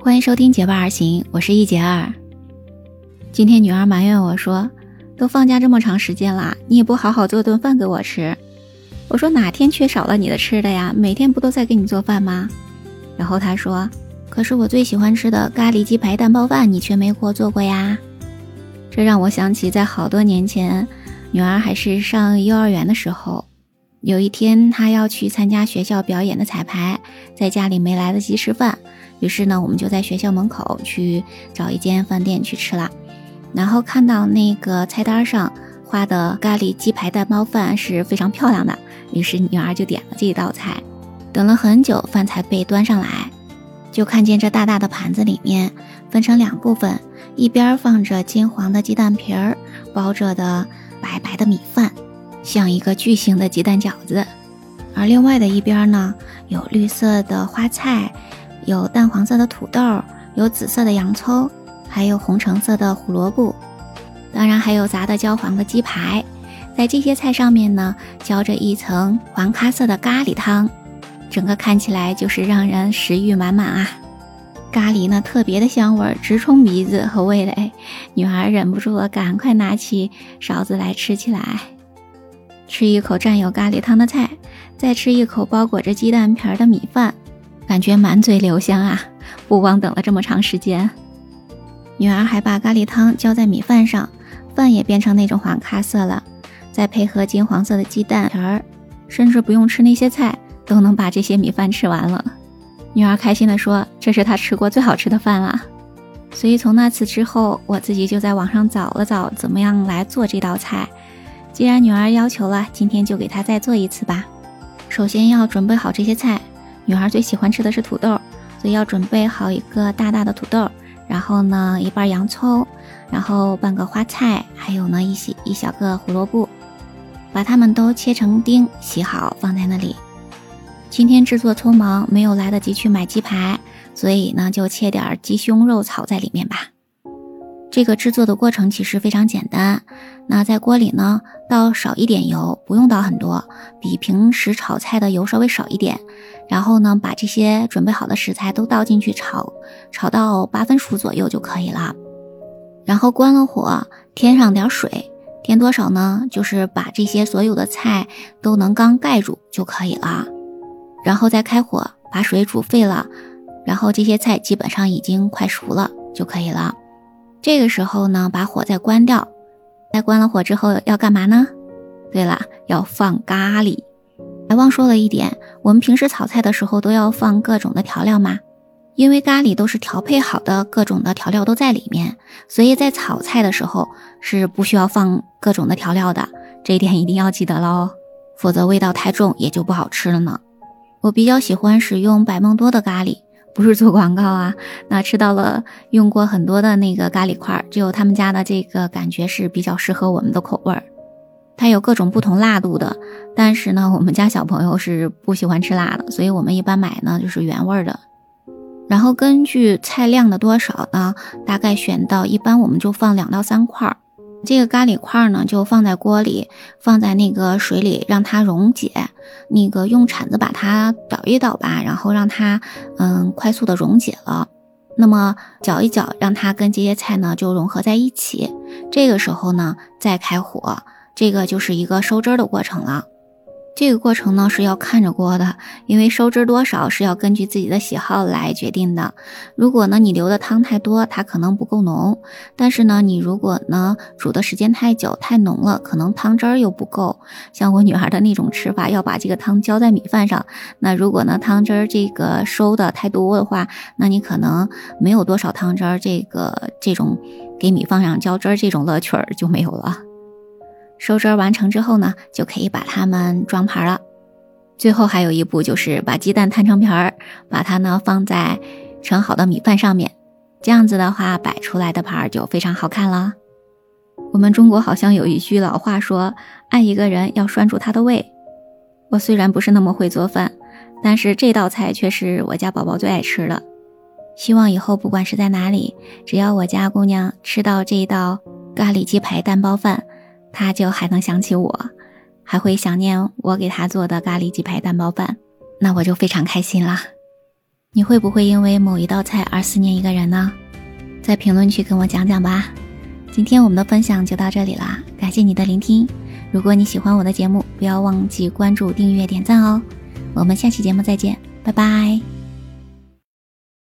欢迎收听《结伴而行》，我是一杰二。今天女儿埋怨我说：“都放假这么长时间了，你也不好好做顿饭给我吃。”我说：“哪天缺少了你的吃的呀？每天不都在给你做饭吗？”然后她说：“可是我最喜欢吃的咖喱鸡排蛋包饭，你却没给我做过呀。”这让我想起在好多年前，女儿还是上幼儿园的时候，有一天她要去参加学校表演的彩排，在家里没来得及吃饭。于是呢，我们就在学校门口去找一间饭店去吃了，然后看到那个菜单上画的咖喱鸡排蛋包饭是非常漂亮的，于是女儿就点了这道菜。等了很久，饭才被端上来，就看见这大大的盘子里面分成两部分，一边放着金黄的鸡蛋皮儿包着的白白的米饭，像一个巨型的鸡蛋饺子，而另外的一边呢，有绿色的花菜。有淡黄色的土豆，有紫色的洋葱，还有红橙色的胡萝卜，当然还有炸的焦黄的鸡排。在这些菜上面呢，浇着一层黄咖色的咖喱汤，整个看起来就是让人食欲满满啊！咖喱呢，特别的香味直冲鼻子和味蕾，女孩忍不住了，赶快拿起勺子来吃起来。吃一口蘸有咖喱汤的菜，再吃一口包裹着鸡蛋皮儿的米饭。感觉满嘴留香啊！不光等了这么长时间，女儿还把咖喱汤浇在米饭上，饭也变成那种黄咖色了。再配合金黄色的鸡蛋皮儿，甚至不用吃那些菜，都能把这些米饭吃完了。女儿开心地说：“这是她吃过最好吃的饭了。”所以从那次之后，我自己就在网上找了找怎么样来做这道菜。既然女儿要求了，今天就给她再做一次吧。首先要准备好这些菜。女孩最喜欢吃的是土豆，所以要准备好一个大大的土豆，然后呢一半洋葱，然后半个花菜，还有呢一些一小个胡萝卜，把它们都切成丁，洗好放在那里。今天制作匆忙，没有来得及去买鸡排，所以呢就切点鸡胸肉炒在里面吧。这个制作的过程其实非常简单。那在锅里呢，倒少一点油，不用倒很多，比平时炒菜的油稍微少一点。然后呢，把这些准备好的食材都倒进去炒，炒到八分熟左右就可以了。然后关了火，添上点水，添多少呢？就是把这些所有的菜都能刚盖住就可以了。然后再开火，把水煮沸了，然后这些菜基本上已经快熟了就可以了。这个时候呢，把火再关掉。在关了火之后要干嘛呢？对了，要放咖喱。还忘说了一点，我们平时炒菜的时候都要放各种的调料吗？因为咖喱都是调配好的，各种的调料都在里面，所以在炒菜的时候是不需要放各种的调料的。这一点一定要记得喽，否则味道太重也就不好吃了呢。我比较喜欢使用百梦多的咖喱。不是做广告啊，那吃到了用过很多的那个咖喱块，只有他们家的这个感觉是比较适合我们的口味儿。它有各种不同辣度的，但是呢，我们家小朋友是不喜欢吃辣的，所以我们一般买呢就是原味的。然后根据菜量的多少呢，大概选到一般我们就放两到三块儿。这个咖喱块呢，就放在锅里，放在那个水里，让它溶解。那个用铲子把它捣一捣吧，然后让它嗯快速的溶解了。那么搅一搅，让它跟这些菜呢就融合在一起。这个时候呢，再开火，这个就是一个收汁的过程了。这个过程呢是要看着锅的，因为收汁多少是要根据自己的喜好来决定的。如果呢你留的汤太多，它可能不够浓；但是呢你如果呢煮的时间太久太浓了，可能汤汁儿又不够。像我女儿的那种吃法，要把这个汤浇在米饭上。那如果呢汤汁儿这个收的太多的话，那你可能没有多少汤汁儿，这个这种给米饭上浇汁儿这种乐趣儿就没有了。收汁完成之后呢，就可以把它们装盘了。最后还有一步，就是把鸡蛋摊成皮儿，把它呢放在盛好的米饭上面。这样子的话，摆出来的盘儿就非常好看了。我们中国好像有一句老话说：“爱一个人要拴住他的胃。”我虽然不是那么会做饭，但是这道菜却是我家宝宝最爱吃的。希望以后不管是在哪里，只要我家姑娘吃到这一道咖喱鸡排蛋包饭。他就还能想起我，还会想念我给他做的咖喱鸡排蛋包饭，那我就非常开心啦。你会不会因为某一道菜而思念一个人呢？在评论区跟我讲讲吧。今天我们的分享就到这里啦，感谢你的聆听。如果你喜欢我的节目，不要忘记关注、订阅、点赞哦。我们下期节目再见，拜拜。